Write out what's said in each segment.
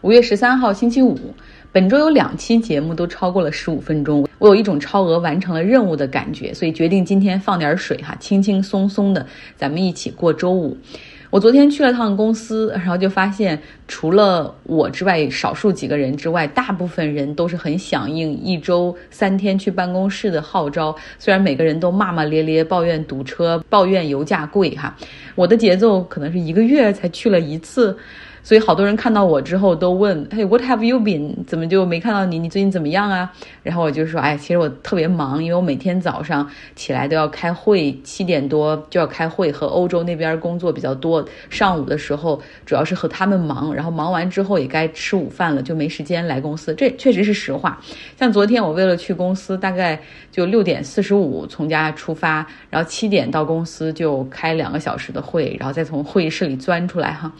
五月十三号星期五，本周有两期节目都超过了十五分钟，我有一种超额完成了任务的感觉，所以决定今天放点水哈，轻轻松松的，咱们一起过周五。我昨天去了趟公司，然后就发现，除了我之外，少数几个人之外，大部分人都是很响应一周三天去办公室的号召。虽然每个人都骂骂咧咧，抱怨堵车，抱怨油价贵哈，我的节奏可能是一个月才去了一次。所以好多人看到我之后都问，嘿，What have you been？怎么就没看到你？你最近怎么样啊？然后我就说，哎，其实我特别忙，因为我每天早上起来都要开会，七点多就要开会，和欧洲那边工作比较多。上午的时候主要是和他们忙，然后忙完之后也该吃午饭了，就没时间来公司。这确实是实话。像昨天我为了去公司，大概就六点四十五从家出发，然后七点到公司就开两个小时的会，然后再从会议室里钻出来哈。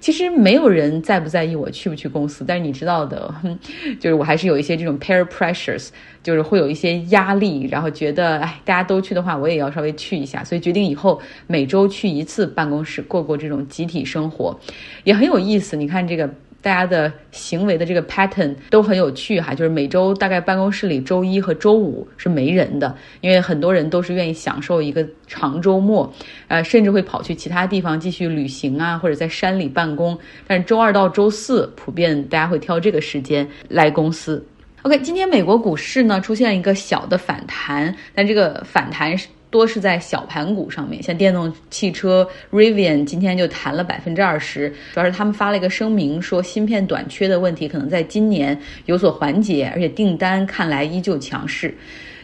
其实没有人在不在意我去不去公司，但是你知道的，就是我还是有一些这种 peer pressures，就是会有一些压力，然后觉得哎，大家都去的话，我也要稍微去一下，所以决定以后每周去一次办公室，过过这种集体生活，也很有意思。你看这个。大家的行为的这个 pattern 都很有趣哈，就是每周大概办公室里周一和周五是没人的，因为很多人都是愿意享受一个长周末，呃，甚至会跑去其他地方继续旅行啊，或者在山里办公。但是周二到周四普遍大家会挑这个时间来公司。OK，今天美国股市呢出现一个小的反弹，但这个反弹。多是在小盘股上面，像电动汽车 Rivian 今天就弹了百分之二十，主要是他们发了一个声明，说芯片短缺的问题可能在今年有所缓解，而且订单看来依旧强势。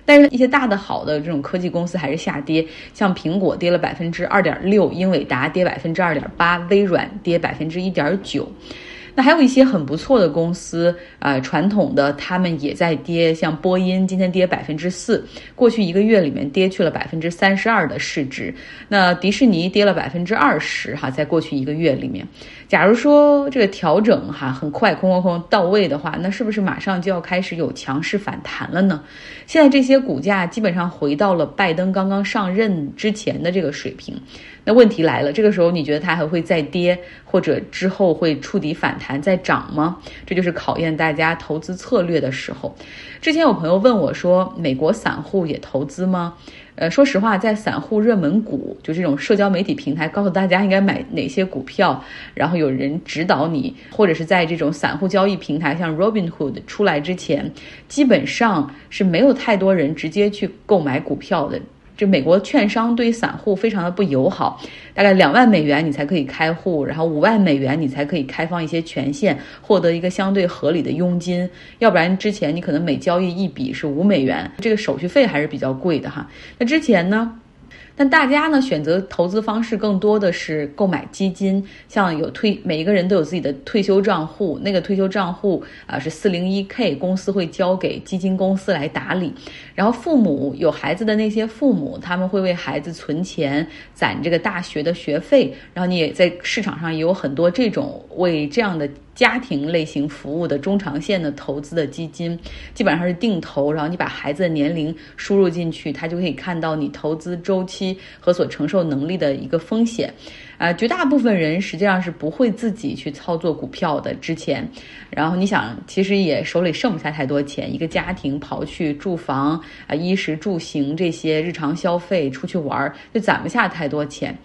但是，一些大的好的这种科技公司还是下跌，像苹果跌了百分之二点六，英伟达跌百分之二点八，微软跌百分之一点九。还有一些很不错的公司，呃，传统的他们也在跌，像波音今天跌百分之四，过去一个月里面跌去了百分之三十二的市值。那迪士尼跌了百分之二十，哈，在过去一个月里面。假如说这个调整哈很快，空空空到位的话，那是不是马上就要开始有强势反弹了呢？现在这些股价基本上回到了拜登刚刚上任之前的这个水平。那问题来了，这个时候你觉得它还会再跌，或者之后会触底反弹再涨吗？这就是考验大家投资策略的时候。之前有朋友问我说，美国散户也投资吗？呃，说实话，在散户热门股，就这种社交媒体平台告诉大家应该买哪些股票，然后有人指导你，或者是在这种散户交易平台，像 Robinhood 出来之前，基本上是没有太多人直接去购买股票的。就美国券商对于散户非常的不友好，大概两万美元你才可以开户，然后五万美元你才可以开放一些权限，获得一个相对合理的佣金，要不然之前你可能每交易一笔是五美元，这个手续费还是比较贵的哈。那之前呢？但大家呢选择投资方式更多的是购买基金，像有退每一个人都有自己的退休账户，那个退休账户啊是四零一 k，公司会交给基金公司来打理。然后父母有孩子的那些父母，他们会为孩子存钱，攒这个大学的学费。然后你也在市场上也有很多这种为这样的。家庭类型服务的中长线的投资的基金，基本上是定投，然后你把孩子的年龄输入进去，他就可以看到你投资周期和所承受能力的一个风险。啊，绝大部分人实际上是不会自己去操作股票的。之前，然后你想，其实也手里剩不下太多钱，一个家庭刨去住房啊、衣食住行这些日常消费，出去玩儿就攒不下太多钱。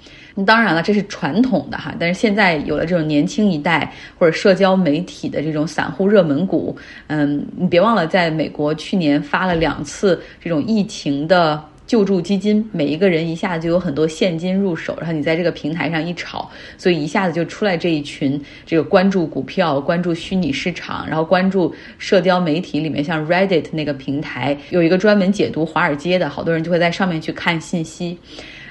当然了，这是传统的哈，但是现在有了这种年轻一代或者社交媒体的这种散户热门股，嗯，你别忘了，在美国去年发了两次这种疫情的。救助基金，每一个人一下子就有很多现金入手，然后你在这个平台上一炒，所以一下子就出来这一群这个关注股票、关注虚拟市场，然后关注社交媒体里面，像 Reddit 那个平台有一个专门解读华尔街的，好多人就会在上面去看信息。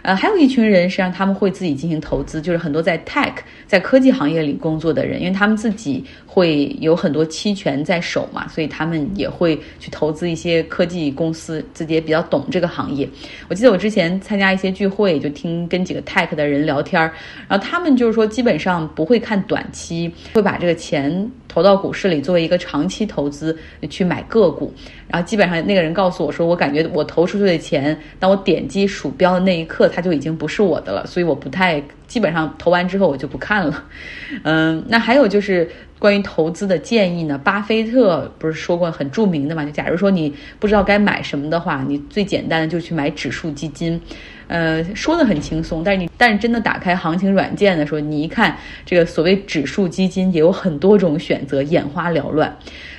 呃，还有一群人，实际上他们会自己进行投资，就是很多在 tech 在科技行业里工作的人，因为他们自己会有很多期权在手嘛，所以他们也会去投资一些科技公司，自己也比较懂这个行业。我记得我之前参加一些聚会，就听跟几个 tech 的人聊天儿，然后他们就是说，基本上不会看短期，会把这个钱。投到股市里作为一个长期投资去买个股。然后基本上那个人告诉我说，我感觉我投出去的钱，当我点击鼠标的那一刻，它就已经不是我的了，所以我不太基本上投完之后我就不看了。嗯，那还有就是关于投资的建议呢，巴菲特不是说过很著名的嘛？就假如说你不知道该买什么的话，你最简单的就去买指数基金。呃，说的很轻松，但是你但是真的打开行情软件的时候，你一看这个所谓指数基金也有很多种选择，眼花缭乱。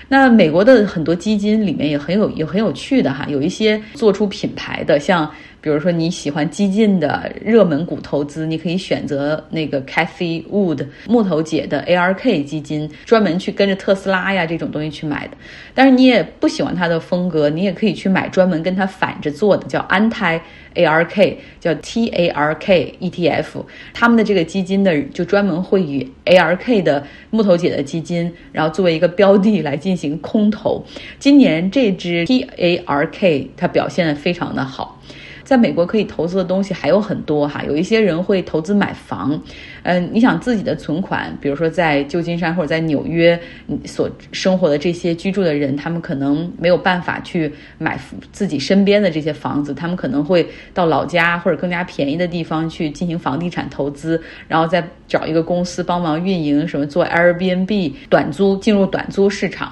那美国的很多基金里面也很有也很有趣的哈，有一些做出品牌的，像比如说你喜欢激进的热门股投资，你可以选择那个 Cathy Wood 木头姐的 ARK 基金，专门去跟着特斯拉呀这种东西去买的。但是你也不喜欢它的风格，你也可以去买专门跟它反着做的，叫安泰。ARK 叫 TARK ETF，他们的这个基金的就专门会以 ARK 的木头姐的基金，然后作为一个标的来进行空投。今年这支 TARK 它表现的非常的好。在美国可以投资的东西还有很多哈，有一些人会投资买房，嗯，你想自己的存款，比如说在旧金山或者在纽约所生活的这些居住的人，他们可能没有办法去买自己身边的这些房子，他们可能会到老家或者更加便宜的地方去进行房地产投资，然后再找一个公司帮忙运营，什么做 Airbnb 短租，进入短租市场。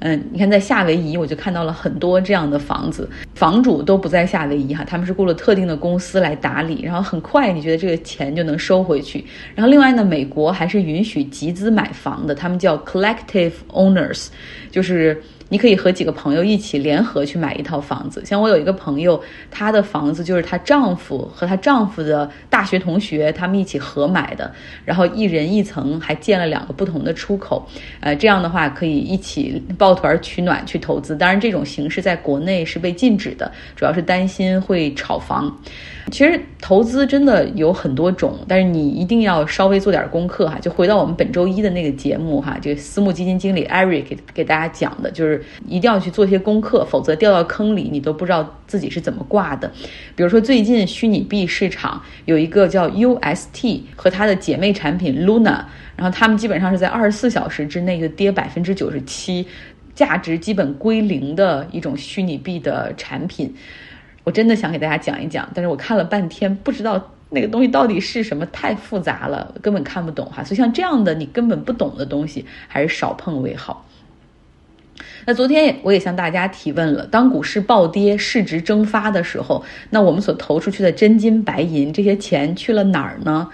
嗯，你看，在夏威夷，我就看到了很多这样的房子，房主都不在夏威夷哈，他们是雇了特定的公司来打理，然后很快，你觉得这个钱就能收回去。然后另外呢，美国还是允许集资买房的，他们叫 collective owners，就是。你可以和几个朋友一起联合去买一套房子，像我有一个朋友，她的房子就是她丈夫和她丈夫的大学同学他们一起合买的，然后一人一层，还建了两个不同的出口，呃，这样的话可以一起抱团取暖去投资。当然，这种形式在国内是被禁止的，主要是担心会炒房。其实投资真的有很多种，但是你一定要稍微做点功课哈。就回到我们本周一的那个节目哈，这个私募基金经理 Eric 给给大家讲的，就是一定要去做些功课，否则掉到坑里你都不知道自己是怎么挂的。比如说最近虚拟币市场有一个叫 UST 和它的姐妹产品 Luna，然后他们基本上是在二十四小时之内就跌百分之九十七，价值基本归零的一种虚拟币的产品。我真的想给大家讲一讲，但是我看了半天，不知道那个东西到底是什么，太复杂了，根本看不懂哈。所以像这样的你根本不懂的东西，还是少碰为好。那昨天我也向大家提问了，当股市暴跌、市值蒸发的时候，那我们所投出去的真金白银这些钱去了哪儿呢？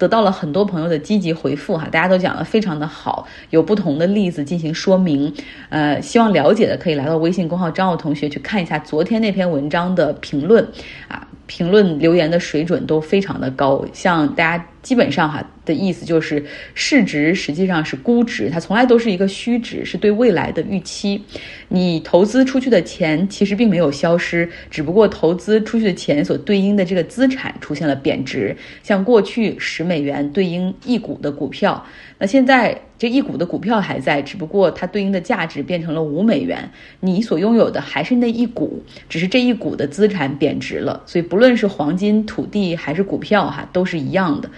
得到了很多朋友的积极回复哈，大家都讲的非常的好，有不同的例子进行说明。呃，希望了解的可以来到微信公号张奥同学去看一下昨天那篇文章的评论啊。评论留言的水准都非常的高，像大家基本上哈的意思就是，市值实际上是估值，它从来都是一个虚值，是对未来的预期。你投资出去的钱其实并没有消失，只不过投资出去的钱所对应的这个资产出现了贬值。像过去十美元对应一股的股票，那现在。这一股的股票还在，只不过它对应的价值变成了五美元。你所拥有的还是那一股，只是这一股的资产贬值了。所以不论是黄金、土地还是股票，哈，都是一样的。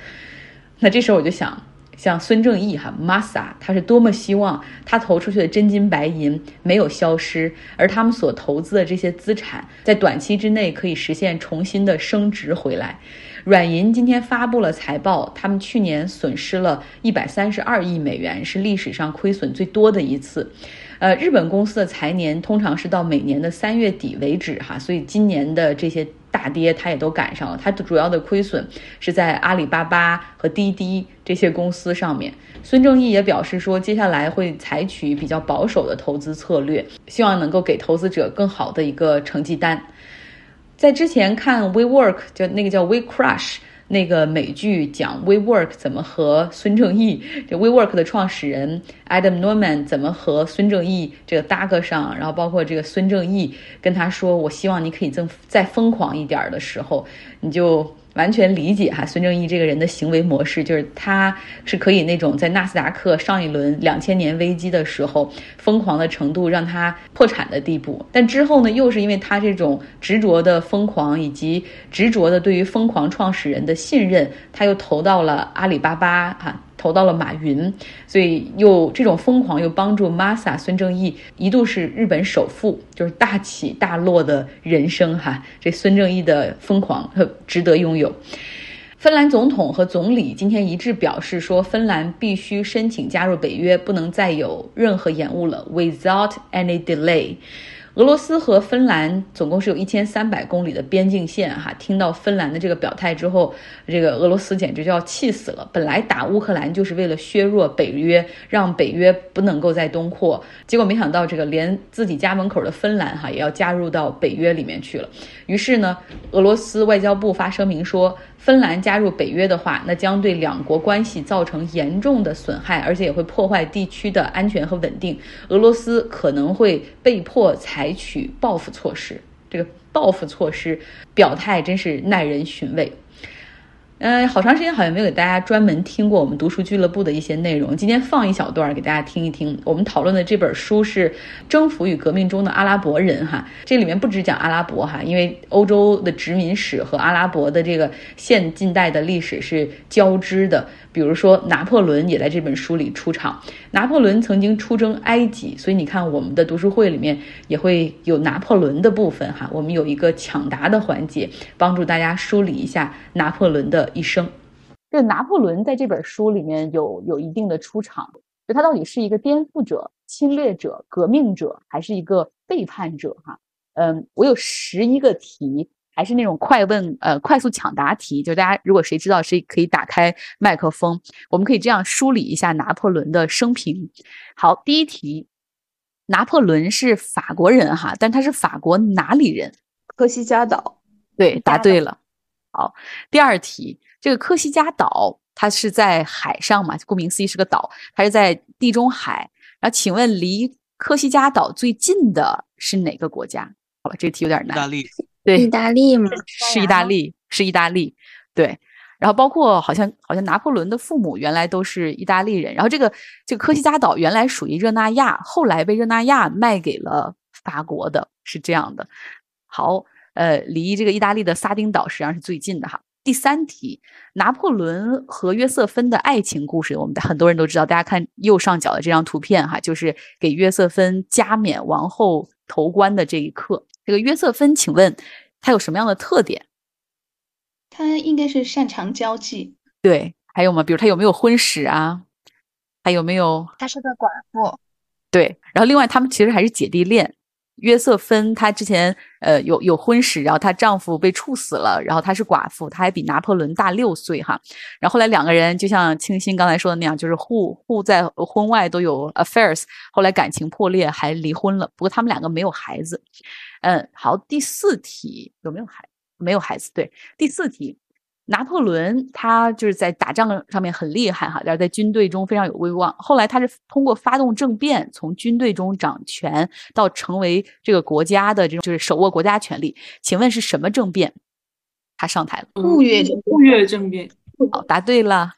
那这时候我就想，像孙正义哈 Masa，他是多么希望他投出去的真金白银没有消失，而他们所投资的这些资产在短期之内可以实现重新的升值回来。软银今天发布了财报，他们去年损失了一百三十二亿美元，是历史上亏损最多的一次。呃，日本公司的财年通常是到每年的三月底为止，哈，所以今年的这些大跌，它也都赶上了。它的主要的亏损是在阿里巴巴和滴滴这些公司上面。孙正义也表示说，接下来会采取比较保守的投资策略，希望能够给投资者更好的一个成绩单。在之前看 WeWork，就那个叫 WeCrush 那个美剧，讲 WeWork 怎么和孙正义，这 WeWork 的创始人 Adam Norman 怎么和孙正义这个搭个上，然后包括这个孙正义跟他说，我希望你可以再再疯狂一点的时候，你就。完全理解哈，孙正义这个人的行为模式，就是他是可以那种在纳斯达克上一轮两千年危机的时候疯狂的程度，让他破产的地步。但之后呢，又是因为他这种执着的疯狂，以及执着的对于疯狂创始人的信任，他又投到了阿里巴巴哈。投到了马云，所以又这种疯狂又帮助 Masa 孙正义一度是日本首富，就是大起大落的人生哈。这孙正义的疯狂值得拥有。芬兰总统和总理今天一致表示说，芬兰必须申请加入北约，不能再有任何延误了，without any delay。俄罗斯和芬兰总共是有一千三百公里的边境线，哈。听到芬兰的这个表态之后，这个俄罗斯简直就要气死了。本来打乌克兰就是为了削弱北约，让北约不能够再东扩，结果没想到这个连自己家门口的芬兰，哈，也要加入到北约里面去了。于是呢，俄罗斯外交部发声明说。芬兰加入北约的话，那将对两国关系造成严重的损害，而且也会破坏地区的安全和稳定。俄罗斯可能会被迫采取报复措施。这个报复措施表态真是耐人寻味。嗯，好长时间好像没有给大家专门听过我们读书俱乐部的一些内容。今天放一小段给大家听一听。我们讨论的这本书是《征服与革命中的阿拉伯人》哈，这里面不只讲阿拉伯哈，因为欧洲的殖民史和阿拉伯的这个现近代的历史是交织的。比如说，拿破仑也在这本书里出场。拿破仑曾经出征埃及，所以你看，我们的读书会里面也会有拿破仑的部分哈。我们有一个抢答的环节，帮助大家梳理一下拿破仑的一生。这拿破仑在这本书里面有有一定的出场，就他到底是一个颠覆者、侵略者、革命者，还是一个背叛者？哈，嗯，我有十一个题。还是那种快问，呃，快速抢答题，就大家如果谁知道，谁可以打开麦克风，我们可以这样梳理一下拿破仑的生平。好，第一题，拿破仑是法国人哈，但他是法国哪里人？科西嘉岛。对，答对了。好，第二题，这个科西嘉岛它是在海上嘛？顾名思义是个岛，它是在地中海。然后，请问离科西嘉岛最近的是哪个国家？好吧，这个题有点难。意大利。对，意大利吗？是意大利，是意大利。对，然后包括好像好像拿破仑的父母原来都是意大利人。然后这个这个科西嘉岛原来属于热那亚，后来被热那亚卖给了法国的，是这样的。好，呃，离这个意大利的撒丁岛实际上是最近的哈。第三题，拿破仑和约瑟芬的爱情故事，我们很多人都知道。大家看右上角的这张图片哈，就是给约瑟芬加冕王后头冠的这一刻。这个约瑟芬，请问他有什么样的特点？他应该是擅长交际。对，还有吗？比如他有没有婚史啊？还有没有？他是个寡妇。对，然后另外他们其实还是姐弟恋。约瑟芬她之前呃有有婚史，然后她丈夫被处死了，然后她是寡妇，她还比拿破仑大六岁哈。然后后来两个人就像清新刚才说的那样，就是互互在婚外都有 affairs，后来感情破裂还离婚了。不过他们两个没有孩子。嗯，好，第四题有没有孩？没有孩子。对，第四题。拿破仑他就是在打仗上面很厉害哈，但是在军队中非常有威望。后来他是通过发动政变，从军队中掌权到成为这个国家的这种就是手握国家权力。请问是什么政变？他上台了？雾月雾月政变。好，答对了。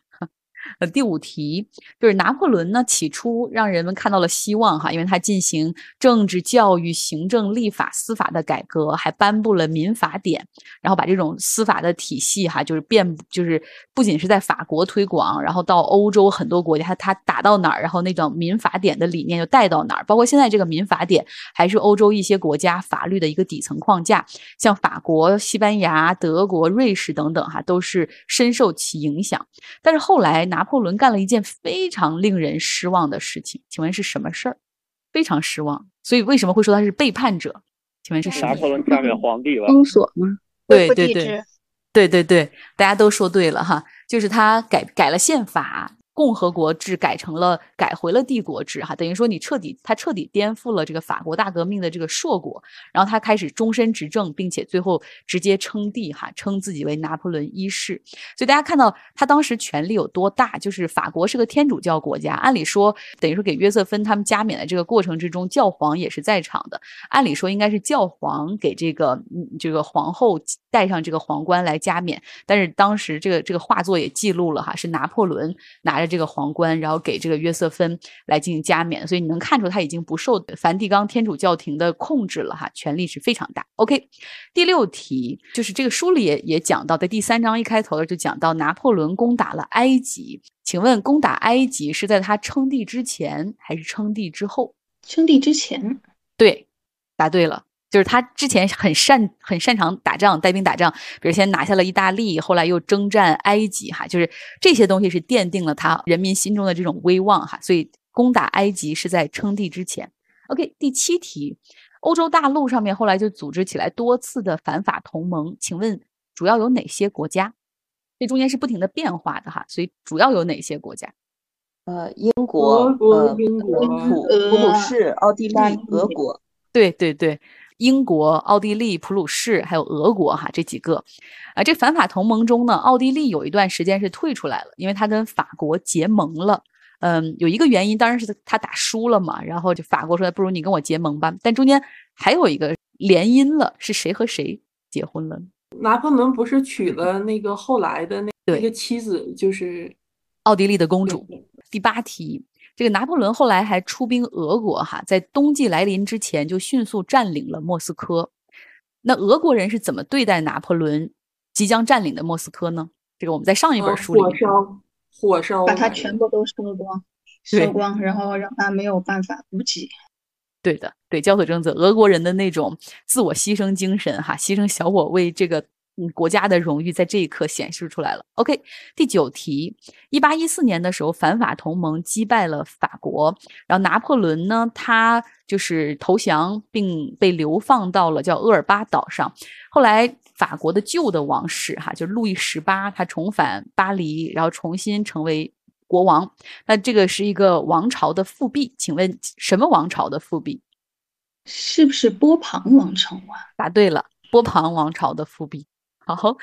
呃，第五题就是拿破仑呢，起初让人们看到了希望哈，因为他进行政治、教育、行政、立法、司法的改革，还颁布了民法典，然后把这种司法的体系哈，就是变，就是不仅是在法国推广，然后到欧洲很多国家，他他打到哪儿，然后那种民法典的理念就带到哪儿，包括现在这个民法典还是欧洲一些国家法律的一个底层框架，像法国、西班牙、德国、瑞士等等哈，都是深受其影响。但是后来拿破仑干了一件非常令人失望的事情，请问是什么事儿？非常失望，所以为什么会说他是背叛者？请问是拿破仑嫁给皇帝了？封锁吗？对对对，对对对，大家都说对了哈，就是他改改了宪法。共和国制改成了改回了帝国制，哈，等于说你彻底他彻底颠覆了这个法国大革命的这个硕果，然后他开始终身执政，并且最后直接称帝，哈，称自己为拿破仑一世。所以大家看到他当时权力有多大，就是法国是个天主教国家，按理说等于说给约瑟芬他们加冕的这个过程之中，教皇也是在场的，按理说应该是教皇给这个这个皇后戴上这个皇冠来加冕。但是当时这个这个画作也记录了哈，是拿破仑拿着这个皇冠，然后给这个约瑟芬来进行加冕。所以你能看出他已经不受梵蒂冈天主教廷的控制了哈，权力是非常大。OK，第六题就是这个书里也也讲到，在第三章一开头就讲到拿破仑攻打了埃及。请问攻打埃及是在他称帝之前还是称帝之后？称帝之前。对，答对了，就是他之前很擅很擅长打仗，带兵打仗，比如先拿下了意大利，后来又征战埃及，哈，就是这些东西是奠定了他人民心中的这种威望，哈，所以攻打埃及是在称帝之前。OK，第七题，欧洲大陆上面后来就组织起来多次的反法同盟，请问主要有哪些国家？这中间是不停的变化的哈，所以主要有哪些国家？呃，英国、呃，英国、普普鲁士、奥地利、俄国。对对对，英国、奥地利、普鲁士还有俄国哈这几个。啊，这反法同盟中呢，奥地利有一段时间是退出来了，因为他跟法国结盟了。嗯，有一个原因当然是他打输了嘛，然后就法国说不如你跟我结盟吧。但中间还有一个联姻了，是谁和谁结婚了？拿破仑不是娶了那个后来的那那个妻子，就是奥地利的公主。第八题，这个拿破仑后来还出兵俄国，哈，在冬季来临之前就迅速占领了莫斯科。那俄国人是怎么对待拿破仑即将占领的莫斯科呢？这个我们在上一本书里火烧，火烧，把它全部都烧光，烧光，然后让他没有办法补给。对的，对，交所政策，俄国人的那种自我牺牲精神，哈，牺牲小我为这个。嗯，国家的荣誉在这一刻显示出来了。OK，第九题，一八一四年的时候，反法同盟击败了法国，然后拿破仑呢，他就是投降并被流放到了叫厄尔巴岛上。后来，法国的旧的王室哈，就是路易十八，他重返巴黎，然后重新成为国王。那这个是一个王朝的复辟，请问什么王朝的复辟？是不是波旁王朝啊？答对了，波旁王朝的复辟。好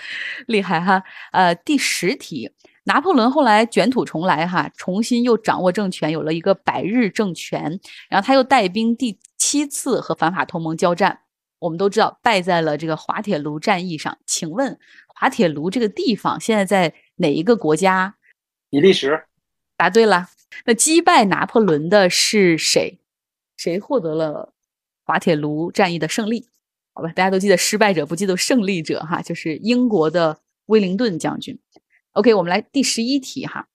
厉害哈！呃，第十题，拿破仑后来卷土重来哈，重新又掌握政权，有了一个百日政权。然后他又带兵第七次和反法同盟交战，我们都知道败在了这个滑铁卢战役上。请问滑铁卢这个地方现在在哪一个国家？比利时。答对了。那击败拿破仑的是谁？谁获得了滑铁卢战役的胜利？好吧，大家都记得失败者，不记得胜利者哈，就是英国的威灵顿将军。OK，我们来第十一题哈，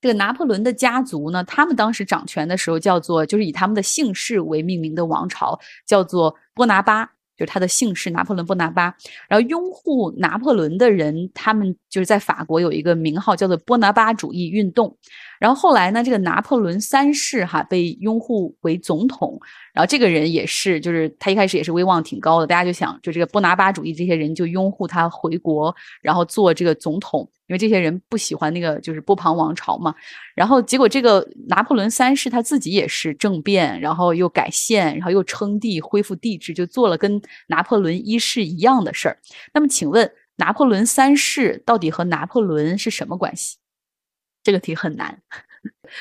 这个拿破仑的家族呢，他们当时掌权的时候叫做，就是以他们的姓氏为命名的王朝，叫做波拿巴，就是他的姓氏拿破仑波拿巴。然后拥护拿破仑的人，他们就是在法国有一个名号叫做波拿巴主义运动。然后后来呢，这个拿破仑三世哈被拥护为总统。然后这个人也是，就是他一开始也是威望挺高的，大家就想，就这个波拿巴主义这些人就拥护他回国，然后做这个总统，因为这些人不喜欢那个就是波旁王朝嘛。然后结果这个拿破仑三世他自己也是政变，然后又改宪，然后又称帝，恢复帝制，就做了跟拿破仑一世一样的事儿。那么请问拿破仑三世到底和拿破仑是什么关系？这个题很难。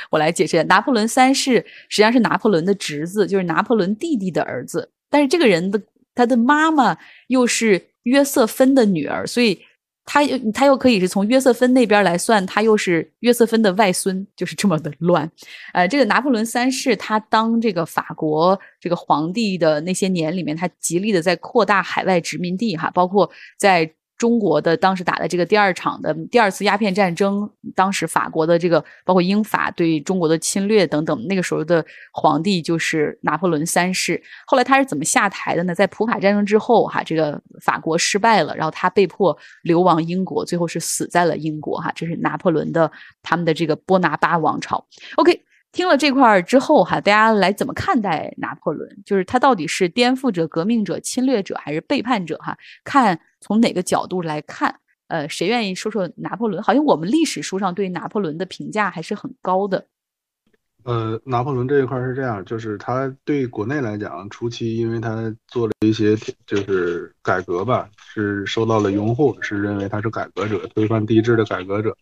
我来解释，拿破仑三世实际上是拿破仑的侄子，就是拿破仑弟弟的儿子。但是这个人的他的妈妈又是约瑟芬的女儿，所以他又他又可以是从约瑟芬那边来算，他又是约瑟芬的外孙，就是这么的乱。呃，这个拿破仑三世他当这个法国这个皇帝的那些年里面，他极力的在扩大海外殖民地哈，包括在。中国的当时打的这个第二场的第二次鸦片战争，当时法国的这个包括英法对中国的侵略等等，那个时候的皇帝就是拿破仑三世。后来他是怎么下台的呢？在普法战争之后，哈，这个法国失败了，然后他被迫流亡英国，最后是死在了英国，哈，这是拿破仑的他们的这个波拿巴王朝。OK。听了这块儿之后，哈，大家来怎么看待拿破仑？就是他到底是颠覆者、革命者、侵略者，还是背叛者？哈，看从哪个角度来看？呃，谁愿意说说拿破仑？好像我们历史书上对拿破仑的评价还是很高的。呃，拿破仑这一块是这样，就是他对国内来讲，初期因为他做了一些就是改革吧，是受到了拥护，是认为他是改革者，推翻帝制的改革者。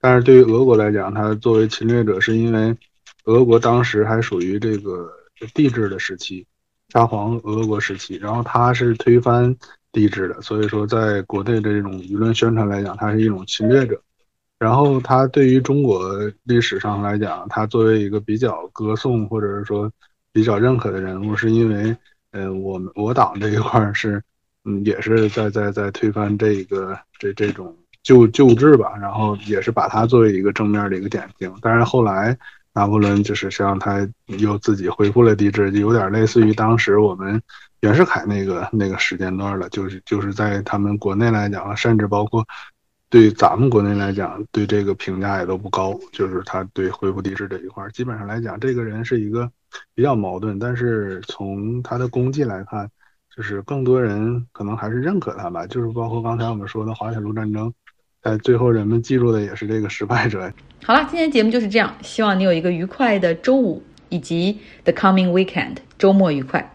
但是对于俄国来讲，他作为侵略者，是因为。俄国当时还属于这个帝制的时期，沙皇俄国时期，然后他是推翻帝制的。所以说，在国内的这种舆论宣传来讲，他是一种侵略者。然后他对于中国历史上来讲，他作为一个比较歌颂或者是说比较认可的人物，是因为，呃，我们我党这一块是，嗯，也是在在在推翻这个这这种旧旧制吧，然后也是把他作为一个正面的一个典型。但是后来拿破仑就是实际上他又自己恢复了帝制，就有点类似于当时我们袁世凯那个那个时间段了，就是就是在他们国内来讲，甚至包括。对咱们国内来讲，对这个评价也都不高。就是他对恢复帝制这一块，基本上来讲，这个人是一个比较矛盾。但是从他的功绩来看，就是更多人可能还是认可他吧。就是包括刚才我们说的滑铁卢战争，哎最后人们记住的也是这个失败者。好了，今天节目就是这样，希望你有一个愉快的周五以及 the coming weekend，周末愉快。